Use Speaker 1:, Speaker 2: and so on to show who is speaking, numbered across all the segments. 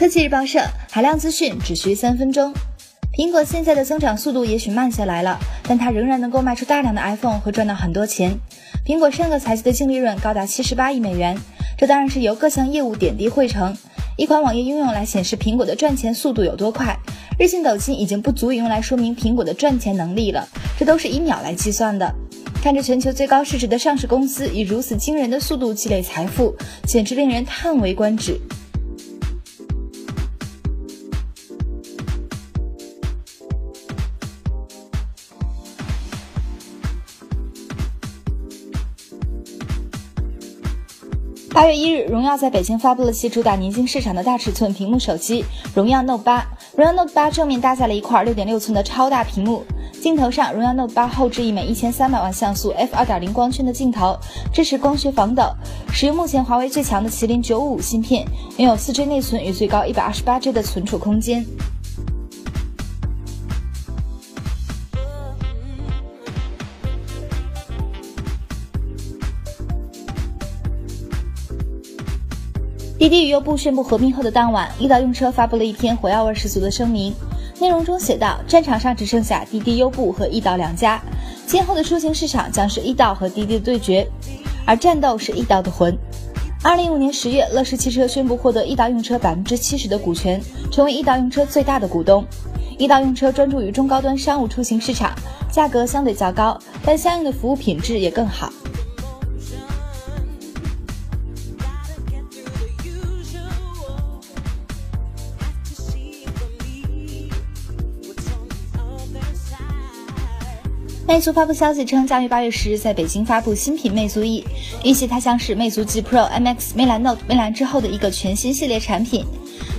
Speaker 1: 科技日报社海量资讯只需三分钟。苹果现在的增长速度也许慢下来了，但它仍然能够卖出大量的 iPhone 和赚到很多钱。苹果上个财季的净利润高达七十八亿美元，这当然是由各项业务点滴汇成。一款网页应用来显示苹果的赚钱速度有多快，日进斗金已经不足以用来说明苹果的赚钱能力了，这都是以秒来计算的。看着全球最高市值的上市公司以如此惊人的速度积累财富，简直令人叹为观止。八月一日，荣耀在北京发布了其主打年轻市场的大尺寸屏幕手机荣耀 Note 八。荣耀 Note 八正面搭载了一块六点六寸的超大屏幕，镜头上，荣耀 Note 八后置一枚一千三百万像素 f 二点零光圈的镜头，支持光学防抖，使用目前华为最强的麒麟九五五芯片，拥有四 G 内存与最高一百二十八 G 的存储空间。滴滴与优步宣布合并后的当晚，易到用车发布了一篇火药味十足的声明，内容中写道：“战场上只剩下滴滴、优步和易到两家，今后的出行市场将是易到和滴滴的对决，而战斗是易到的魂。”二零一五年十月，乐视汽车宣布获得易到用车百分之七十的股权，成为易到用车最大的股东。易到用车专注于中高端商务出行市场，价格相对较高，但相应的服务品质也更好。魅族发布消息称，将于八月十日在北京发布新品魅族 E，预计它将是魅族 G Pro、MX、魅蓝 Note、魅蓝之后的一个全新系列产品。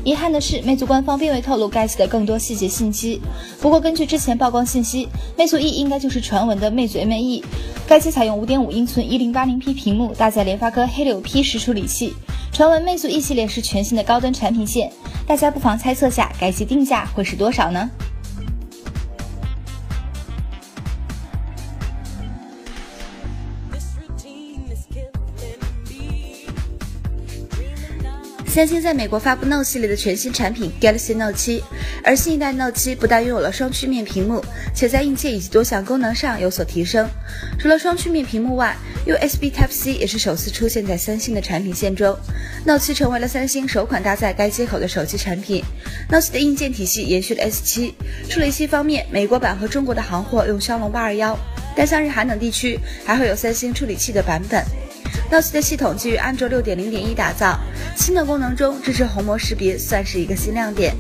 Speaker 1: 遗憾的是，魅族官方并未透露该机的更多细节信息。不过，根据之前曝光信息，魅族 E 应该就是传闻的魅族 ME。该机采用五点五英寸一零八零 P 屏幕，搭载联发科 Helio P 十处理器。传闻魅族 E 系列是全新的高端产品线，大家不妨猜测下该机定价会是多少呢？三星在美国发布 Note 系列的全新产品 Galaxy Note 7，而新一代 Note 7不但拥有了双曲面屏幕，且在硬件以及多项功能上有所提升。除了双曲面屏幕外，USB Type-C 也是首次出现在三星的产品线中。Note 7成为了三星首款搭载该接口的手机产品。Note 7的硬件体系延续了 S7。处理器方面，美国版和中国的行货用骁龙八二幺，但像日韩等地区还会有三星处理器的版本。Note 7的系统基于安卓六点零点一打造，新的功能中支持虹膜识别，算是一个新亮点，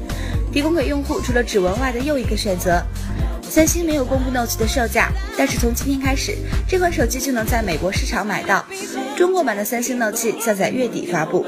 Speaker 1: 提供给用户除了指纹外的又一个选择。三星没有公布 Note 7的售价，但是从今天开始，这款手机就能在美国市场买到。中国版的三星 Note 7将在月底发布。